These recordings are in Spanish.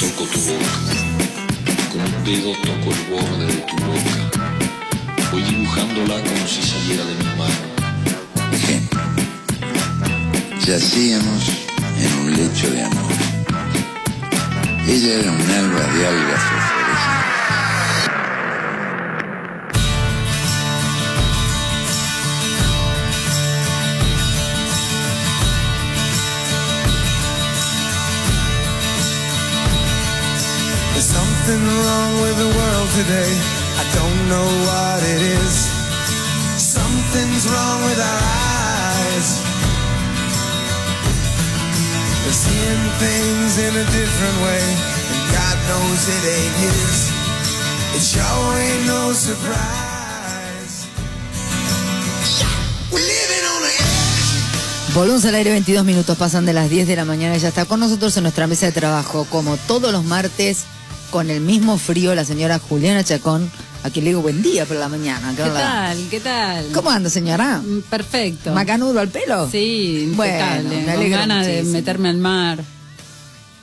Toco tu boca, con un dedo toco el borde de tu boca. Voy dibujándola como si saliera de mi mano. Ejemplo. Yacíamos en un lecho de amor. Ella era un alba de algas There's something wrong with the world today. I don't know what it is. Something's wrong with our eyes. We're seeing things in a different way, and God knows it ain't His. It sure ain't no surprise. Volvemos al aire 22 minutos, pasan de las 10 de la mañana ya está con nosotros en nuestra mesa de trabajo, como todos los martes, con el mismo frío, la señora Juliana Chacón, a quien le digo buen día por la mañana. ¿Qué tal? ¿Qué tal? ¿Cómo anda, señora? Mm, Perfecto. ¿Macanudo al pelo? Sí, Bueno, me Con ganas de meterme al mar.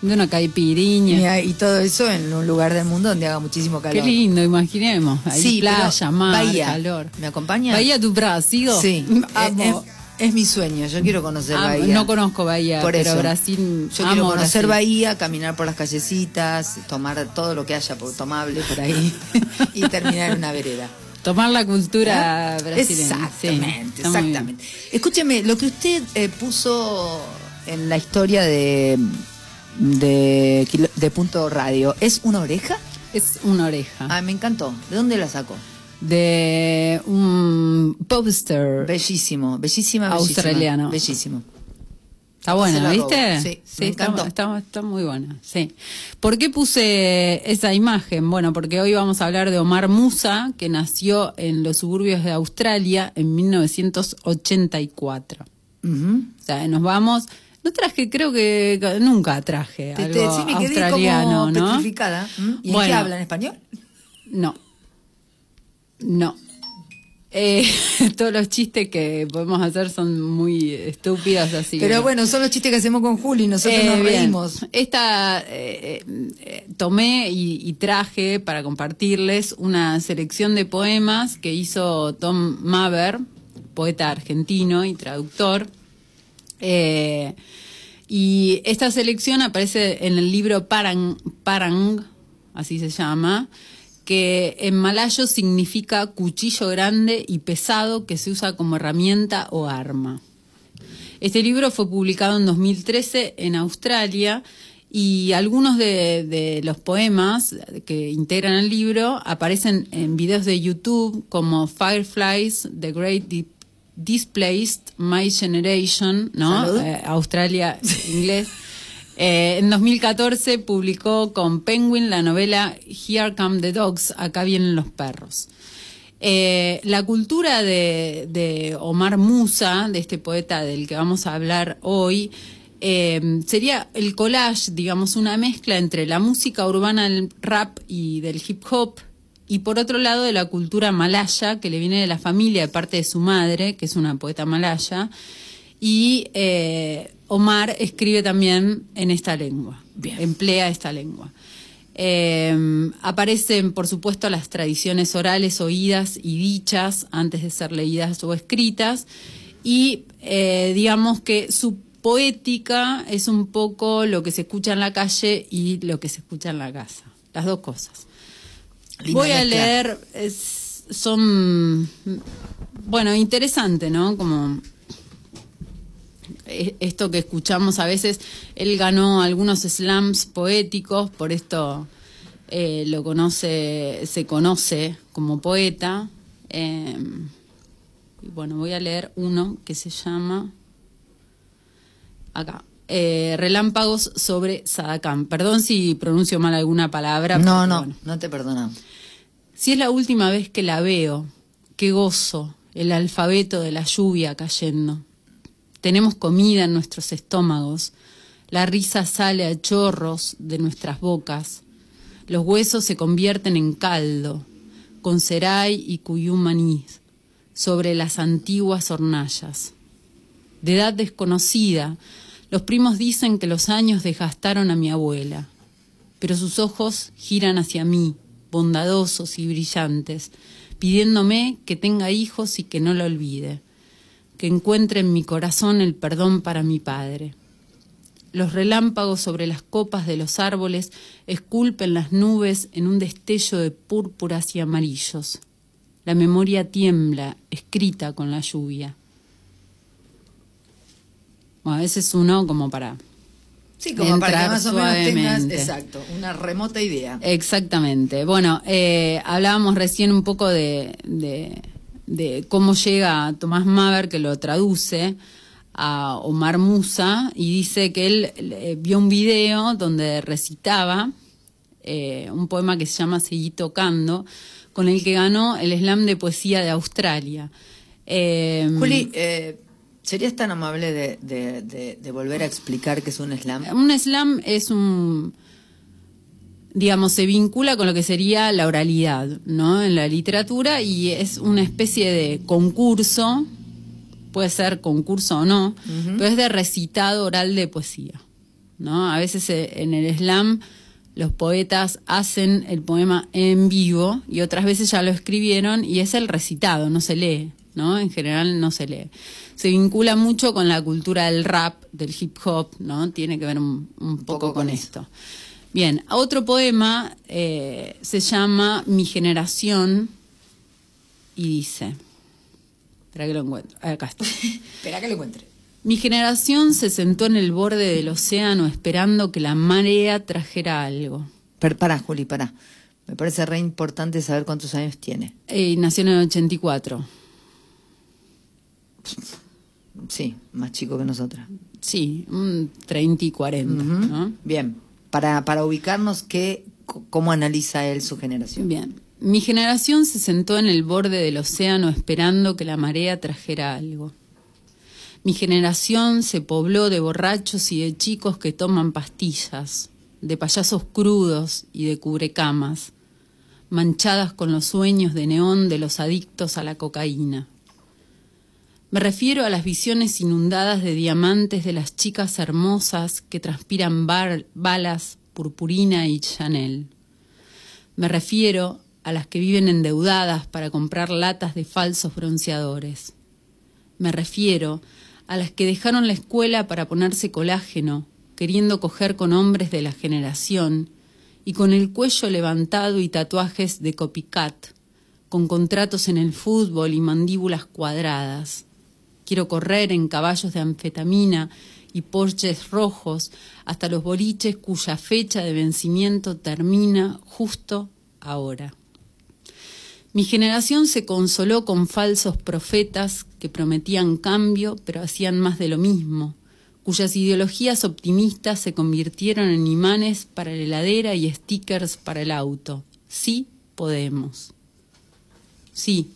De una caipiriña. Y todo eso en un lugar del mundo donde haga muchísimo calor. Qué lindo, imaginemos. Ahí Sí, playa, mar, Bahía. calor. ¿Me acompaña? Bahía tu Brasil. Sí, Amo. es, es mi sueño, yo quiero conocer Amo. Bahía. No conozco Bahía, Por pero eso. Brasil. Yo amo quiero conocer Brasil. Bahía, caminar por las callecitas, tomar todo lo que haya tomable por ahí y terminar en una vereda. Tomar la cultura ¿Ah? brasileña. Exactamente, exactamente. Escúcheme, lo que usted eh, puso en la historia de, de, de Punto Radio, ¿es una oreja? Es una oreja. Ah, me encantó. ¿De dónde la sacó? De un popster. Bellísimo, bellísima, bellísima. Australiano. Bellísimo. Está buena, ¿viste? Sí, me está, está- está muy buena, sí. ¿Por qué puse esa imagen? Bueno, porque hoy vamos a hablar de Omar Musa, que nació en los suburbios de Australia en 1984. Ujú. O sea, nos vamos... No traje, creo que nunca traje Te- algo te- sí, me quedé australiano, como ¿no? ¿Mm? ¿Y en Bueno. qué habla? ¿En español? No. No. Eh, todos los chistes que podemos hacer son muy estúpidos, así Pero no. bueno, son los chistes que hacemos con Juli, nosotros Eh, nos bien. reímos. Esta eh, eh, tomé y, y traje para compartirles una selección de poemas que hizo Tom Maver, poeta argentino y traductor. Y esta selección aparece en el libro Parang, Parang, así se llama, que en malayo significa cuchillo grande y pesado que se usa como herramienta o arma. Este libro fue publicado en 2013 en Australia y algunos de, de los poemas que integran el libro aparecen en videos de YouTube como Fireflies, The Great Di- Displaced, My Generation, ¿no? Eh, Australia, inglés. Eh, en 2014 publicó con Penguin la novela Here Come the Dogs, Acá vienen los perros. Eh, la cultura de, Omar Musa, de este poeta del que vamos a hablar hoy, eh, sería el collage, digamos, una mezcla entre la música urbana, el rap y del hip hop, y por otro lado de la cultura malaya, que le viene de la familia de parte de su madre, que es una poeta malaya, y eh, Omar escribe también en esta lengua, emplea esta lengua. Eh, aparecen, por supuesto, las tradiciones orales oídas y dichas antes de ser leídas o escritas. Y eh, digamos que su poética es un poco lo que se escucha en la calle y lo que se escucha en la casa. Las dos cosas. Linda Voy a mezcla. leer, es- son, bueno, interesante, ¿no? Como esto que escuchamos a veces, él ganó algunos slams poéticos, por esto eh, lo conoce, se conoce como poeta. Eh, y bueno, voy a leer uno que se llama acá. eh, Relámpagos sobre Sadakam. Perdón si pronuncio mal alguna palabra. No, no, bueno. no te perdonamos. Si es la última vez que la veo, qué gozo el alfabeto de la lluvia cayendo. Tenemos comida en nuestros estómagos, la risa sale a chorros de nuestras bocas, los huesos se convierten en caldo, con seray y cuyumanís, sobre las antiguas hornallas. de edad desconocida. Los primos dicen que los años desgastaron a mi abuela, pero sus ojos giran hacia mí, bondadosos y brillantes, pidiéndome que tenga hijos y que no lo olvide, que encuentre en mi corazón el perdón para mi padre. Los relámpagos sobre las copas de los árboles esculpen las nubes en un destello de púrpuras y amarillos. La memoria tiembla, escrita con la lluvia. Bueno, a veces uno como para Sí, como para que más o menos tengas, exacto, una remota idea. Exactamente. Bueno, eh, hablábamos recién un poco de, de- de cómo llega Tomás Maver, que lo traduce, a Omar Musa, y dice que él eh, vio un video donde recitaba eh, un poema que se llama Seguí tocando, con el que ganó el slam de poesía de Australia. Eh, Juli, eh, ¿serías tan amable de, de- de- de volver a explicar qué es un slam? Un slam es un, digamos, se vincula con lo que sería la oralidad, ¿no? En la literatura y es una especie de concurso, puede ser concurso o no, pero es de recitado oral de poesía, ¿no? A veces eh, en el slam los poetas hacen el poema en vivo y otras veces ya lo escribieron y es el recitado, no se lee, ¿no? En general no se lee. Se vincula mucho con la cultura del rap, del hip hop, ¿no? Tiene que ver un, un poco, poco con, con eso. Bien, otro poema eh, se llama Mi generación y dice, espera que lo encuentro, acá está. Espera que lo encuentre. Mi generación se sentó en el borde del océano esperando que la marea trajera algo. Pero pará, Juli, pará. Me parece re importante saber cuántos años tiene. Eh, nació en el 84. Sí, más chico que nosotras. Sí, un 30 y 40, Ujú. ¿no? Bien, para, para ubicarnos, ¿qué, ¿cómo analiza él su generación? Bien. Mi generación se sentó en el borde del océano esperando que la marea trajera algo. Mi generación se pobló de borrachos y de chicos que toman pastillas, de payasos crudos y de cubrecamas, manchadas con los sueños de neón de los adictos a la cocaína. Me refiero a las visiones inundadas de diamantes de las chicas hermosas que transpiran balas, purpurina y Chanel. Me refiero a las que viven endeudadas para comprar latas de falsos bronceadores. Me refiero a las que dejaron la escuela para ponerse colágeno, queriendo coger con hombres de la generación y con el cuello levantado y tatuajes de copycat, con contratos en el fútbol y mandíbulas cuadradas. Quiero correr en caballos de anfetamina y porches rojos hasta los boliches cuya fecha de vencimiento termina justo ahora. Mi generación se consoló con falsos profetas que prometían cambio pero hacían más de lo mismo, cuyas ideologías optimistas se convirtieron en imanes para la heladera y stickers para el auto. Sí podemos. Sí,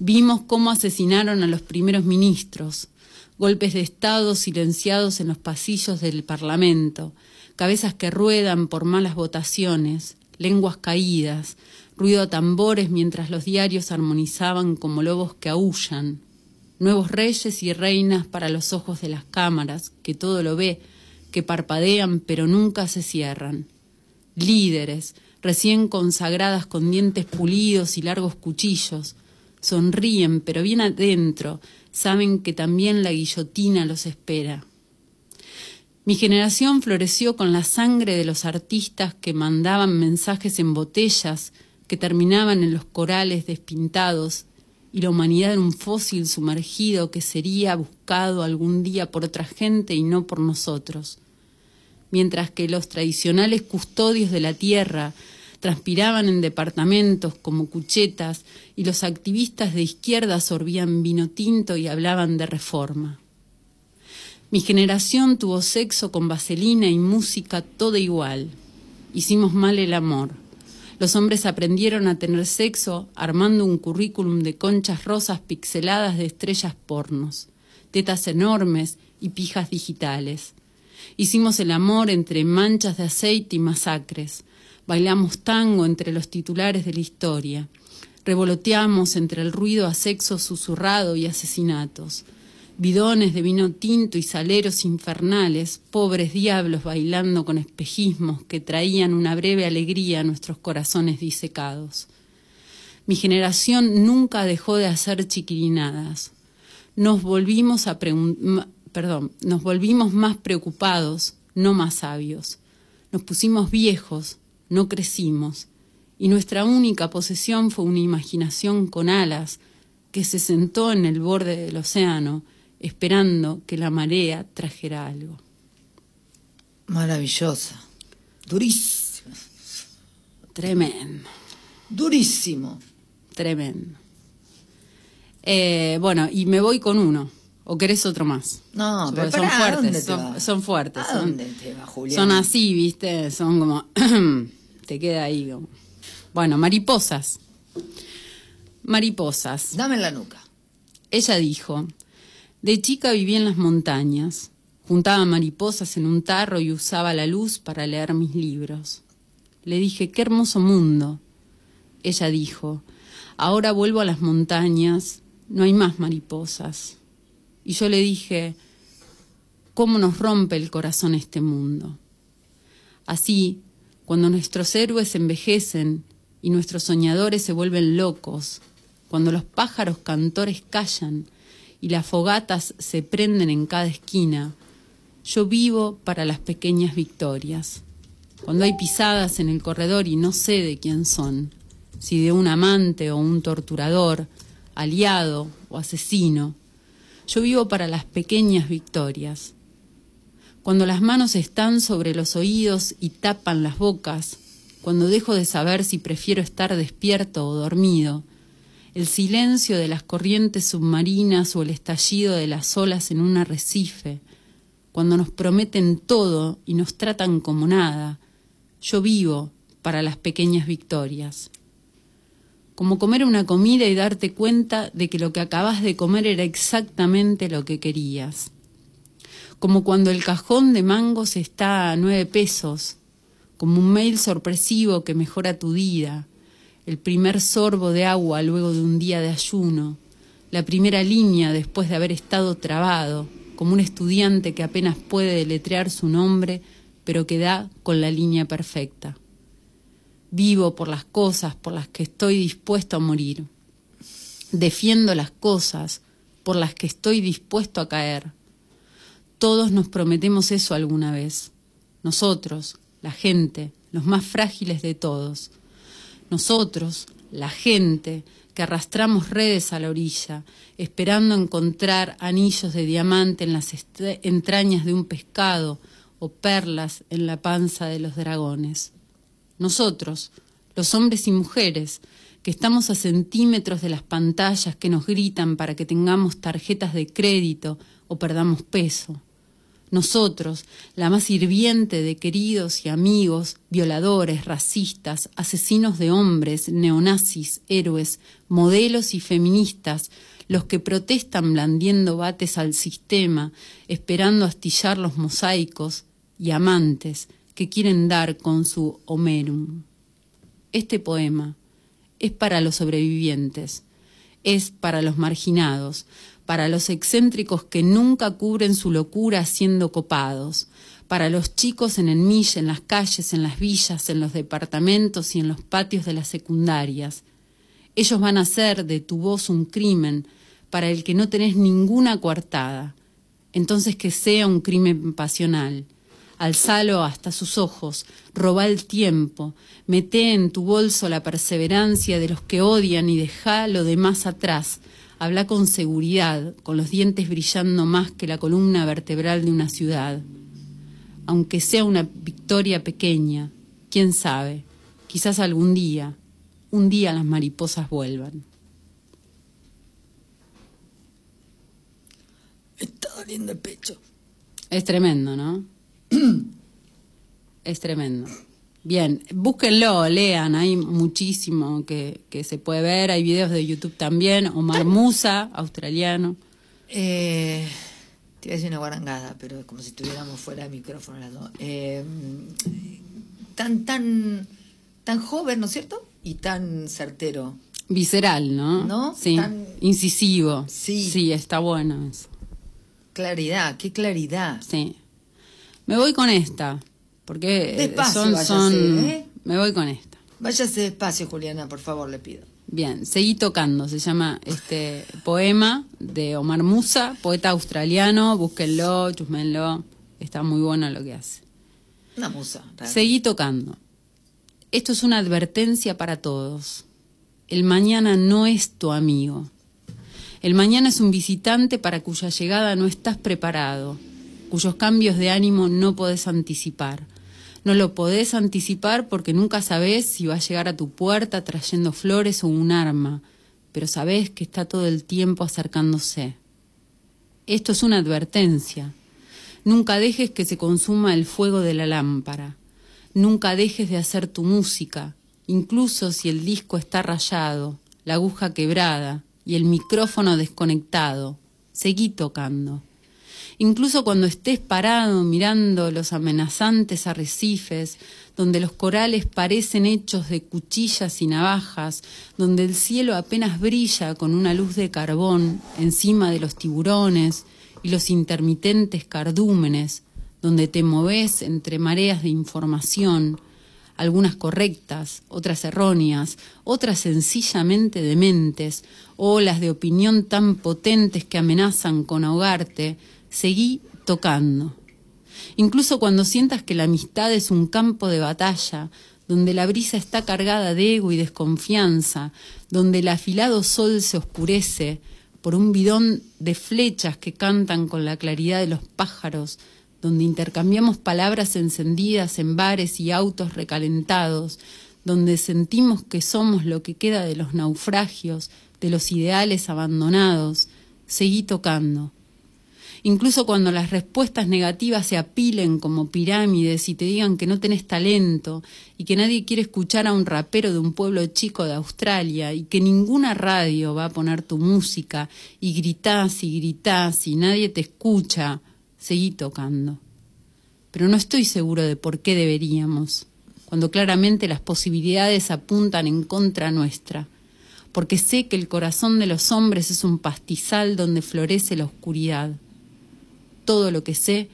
vimos cómo asesinaron a los primeros ministros, golpes de Estado silenciados en los pasillos del Parlamento, cabezas que ruedan por malas votaciones, lenguas caídas, ruido a tambores mientras los diarios armonizaban como lobos que aullan, nuevos reyes y reinas para los ojos de las cámaras, que todo lo ve, que parpadean pero nunca se cierran, líderes, recién consagradas con dientes pulidos y largos cuchillos, sonríen pero bien adentro, saben que también la guillotina los espera. Mi generación floreció con la sangre de los artistas que mandaban mensajes en botellas que terminaban en los corales despintados y la humanidad en un fósil sumergido que sería buscado algún día por otra gente y no por nosotros. Mientras que los tradicionales custodios de la tierra transpiraban en departamentos como cuchetas y los activistas de izquierda sorbían vino tinto y hablaban de reforma. Mi generación tuvo sexo con vaselina y música toda igual. Hicimos mal el amor. Los hombres aprendieron a tener sexo armando un currículum de conchas rosas pixeladas de estrellas pornos, tetas enormes y pijas digitales. Hicimos el amor entre manchas de aceite y masacres. Bailamos tango entre los titulares de la historia. Revoloteamos entre el ruido a sexo susurrado y asesinatos. bidones de vino tinto y saleros infernales, pobres diablos bailando con espejismos que traían una breve alegría a nuestros corazones disecados. Mi generación nunca dejó de hacer chiquirinadas. Nos volvimos a perdón, nos volvimos más preocupados, no más sabios. Nos pusimos viejos, no crecimos, y nuestra única posesión fue una imaginación con alas que se sentó en el borde del océano esperando que la marea trajera algo. Maravillosa, durísima. Tremendo. Durísimo. Tremendo. Eh, bueno, y me voy con uno. ¿O querés otro más? No, pero son pará, ¿a dónde fuertes, te son, vas? son fuertes. ¿A son, dónde te vas, Julián? son así, ¿viste? Son como... te queda ahí. Bueno, mariposas. Mariposas. Dame en la nuca. Ella dijo, de chica vivía en las montañas, juntaba mariposas en un tarro y usaba la luz para leer mis libros. Le dije, qué hermoso mundo. Ella dijo, ahora vuelvo a las montañas, no hay más mariposas. Y yo le dije, ¿cómo nos rompe el corazón este mundo? Así, cuando nuestros héroes envejecen y nuestros soñadores se vuelven locos, cuando los pájaros cantores callan y las fogatas se prenden en cada esquina, yo vivo para las pequeñas victorias. Cuando hay pisadas en el corredor y no sé de quién son, si de un amante o un torturador, aliado o asesino, yo vivo para las pequeñas victorias. Cuando las manos están sobre los oídos y tapan las bocas, cuando dejo de saber si prefiero estar despierto o dormido, el silencio de las corrientes submarinas o el estallido de las olas en un arrecife, cuando nos prometen todo y nos tratan como nada, yo vivo para las pequeñas victorias. Como comer una comida y darte cuenta de que lo que acabas de comer era exactamente lo que querías. Como cuando el cajón de mangos está a nueve pesos, como un mail sorpresivo que mejora tu día, el primer sorbo de agua luego de un día de ayuno, la primera línea después de haber estado trabado, como un estudiante que apenas puede deletrear su nombre, pero que da con la línea perfecta. Vivo por las cosas por las que estoy dispuesto a morir. Defiendo las cosas por las que estoy dispuesto a caer. Todos nos prometemos eso alguna vez. Nosotros, la gente, los más frágiles de todos. Nosotros, la gente, que arrastramos redes a la orilla, esperando encontrar anillos de diamante en las entrañas de un pescado o perlas en la panza de los dragones. Nosotros, los hombres y mujeres, que estamos a centímetros de las pantallas que nos gritan para que tengamos tarjetas de crédito o perdamos peso. Nosotros, la más hirviente de queridos y amigos, violadores, racistas, asesinos de hombres, neonazis, héroes, modelos y feministas, los que protestan blandiendo bates al sistema, esperando astillar los mosaicos, y amantes que quieren dar con su Homerum. Este poema es para los sobrevivientes, es para los marginados, para los excéntricos que nunca cubren su locura siendo copados, para los chicos en el milla, en las calles, en las villas, en los departamentos y en los patios de las secundarias. Ellos van a hacer de tu voz un crimen para el que no tenés ninguna coartada. Entonces que sea un crimen pasional. Alzalo hasta sus ojos, roba el tiempo, mete en tu bolso la perseverancia de los que odian y deja lo demás atrás. Habla con seguridad, con los dientes brillando más que la columna vertebral de una ciudad. Aunque sea una victoria pequeña, quién sabe, quizás algún día, un día las mariposas vuelvan. Me está doliendo el pecho. Es tremendo, ¿no? es tremendo. Bien, búsquenlo, lean, hay muchísimo que, que se puede ver, hay videos de YouTube también, Omar Musa, australiano. Eh, te iba a decir una guarangada, pero es como si estuviéramos fuera de micrófono las dos. Eh, tan, tan, tan joven, ¿no es cierto? Y tan certero. Visceral, ¿no? ¿No? Sí, Tan- incisivo. Sí. Sí, está bueno eso. Claridad, qué claridad. Sí. Me voy con esta, porque eh, Despacio, son, váyase, ¿eh? me voy con esta. Váyase despacio, Juliana, por favor, le pido. Bien, seguí tocando, se llama este poema de Omar Musa, poeta australiano, búsquenlo, chusmenlo, está muy bueno lo que hace. Una musa. Seguí tocando. Esto es una advertencia para todos. El mañana no es tu amigo. El mañana es un visitante para cuya llegada no estás preparado, cuyos cambios de ánimo no podés anticipar. No lo podés anticipar porque nunca sabés si va a llegar a tu puerta trayendo flores o un arma, pero sabés que está todo el tiempo acercándose. Esto es una advertencia. Nunca dejes que se consuma el fuego de la lámpara. Nunca dejes de hacer tu música, incluso si el disco está rayado, la aguja quebrada y el micrófono desconectado. Seguí tocando. Incluso cuando estés parado mirando los amenazantes arrecifes, donde los corales parecen hechos de cuchillas y navajas, donde el cielo apenas brilla con una luz de carbón encima de los tiburones y los intermitentes cardúmenes, donde te moves entre mareas de información, algunas correctas, otras erróneas, otras sencillamente dementes, olas de opinión tan potentes que amenazan con ahogarte, seguí tocando. Incluso cuando sientas que la amistad es un campo de batalla, donde la brisa está cargada de ego y desconfianza, donde el afilado sol se oscurece por un bidón de flechas que cantan con la claridad de los pájaros, donde intercambiamos palabras encendidas en bares y autos recalentados, donde sentimos que somos lo que queda de los naufragios, de los ideales abandonados, seguí tocando. Incluso cuando las respuestas negativas se apilen como pirámides y te digan que no tenés talento y que nadie quiere escuchar a un rapero de un pueblo chico de Australia y que ninguna radio va a poner tu música y gritás y gritás y nadie te escucha, seguí tocando. Pero no estoy seguro de por qué deberíamos, cuando claramente las posibilidades apuntan en contra nuestra, porque sé que el corazón de los hombres es un pastizal donde florece la oscuridad todo lo que sé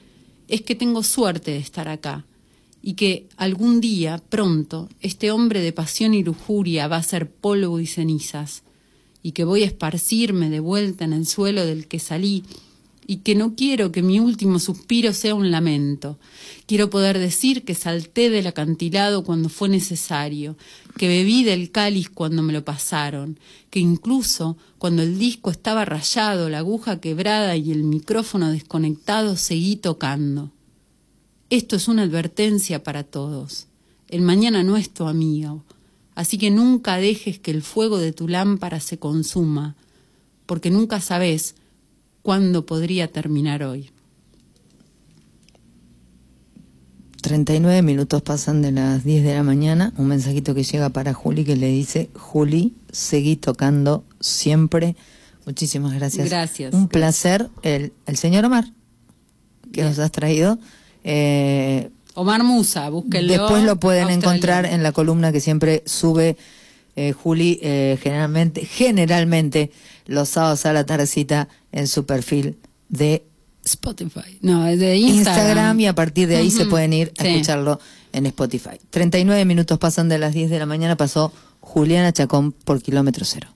es que tengo suerte de estar acá y que algún día, pronto, este hombre de pasión y lujuria va a ser polvo y cenizas y que voy a esparcirme de vuelta en el suelo del que salí y que no quiero que mi último suspiro sea un lamento. Quiero poder decir que salté del acantilado cuando fue necesario, que bebí del cáliz cuando me lo pasaron, que incluso cuando el disco estaba rayado, la aguja quebrada y el micrófono desconectado, seguí tocando. Esto es una advertencia para todos. El mañana no es tu amigo, así que nunca dejes que el fuego de tu lámpara se consuma, porque nunca sabes cuándo podría terminar hoy. 39 minutos pasan de las 10 de la mañana. Un mensajito que llega para Juli que le dice: Juli, seguí tocando siempre. Muchísimas gracias. Gracias. Un placer. El, el señor Omar, que Bien. nos has traído. Eh, Omar Musa, búsquenlo. Después lo pueden encontrar en la columna que siempre sube eh, Juli, eh, generalmente, generalmente los sábados a la tardecita en su perfil de Spotify. No, es de Instagram, Instagram. y a partir de ahí se pueden ir a Sí. escucharlo en Spotify. 39 minutos pasan de las 10 de la mañana, pasó Juliana Chacón por kilómetro cero.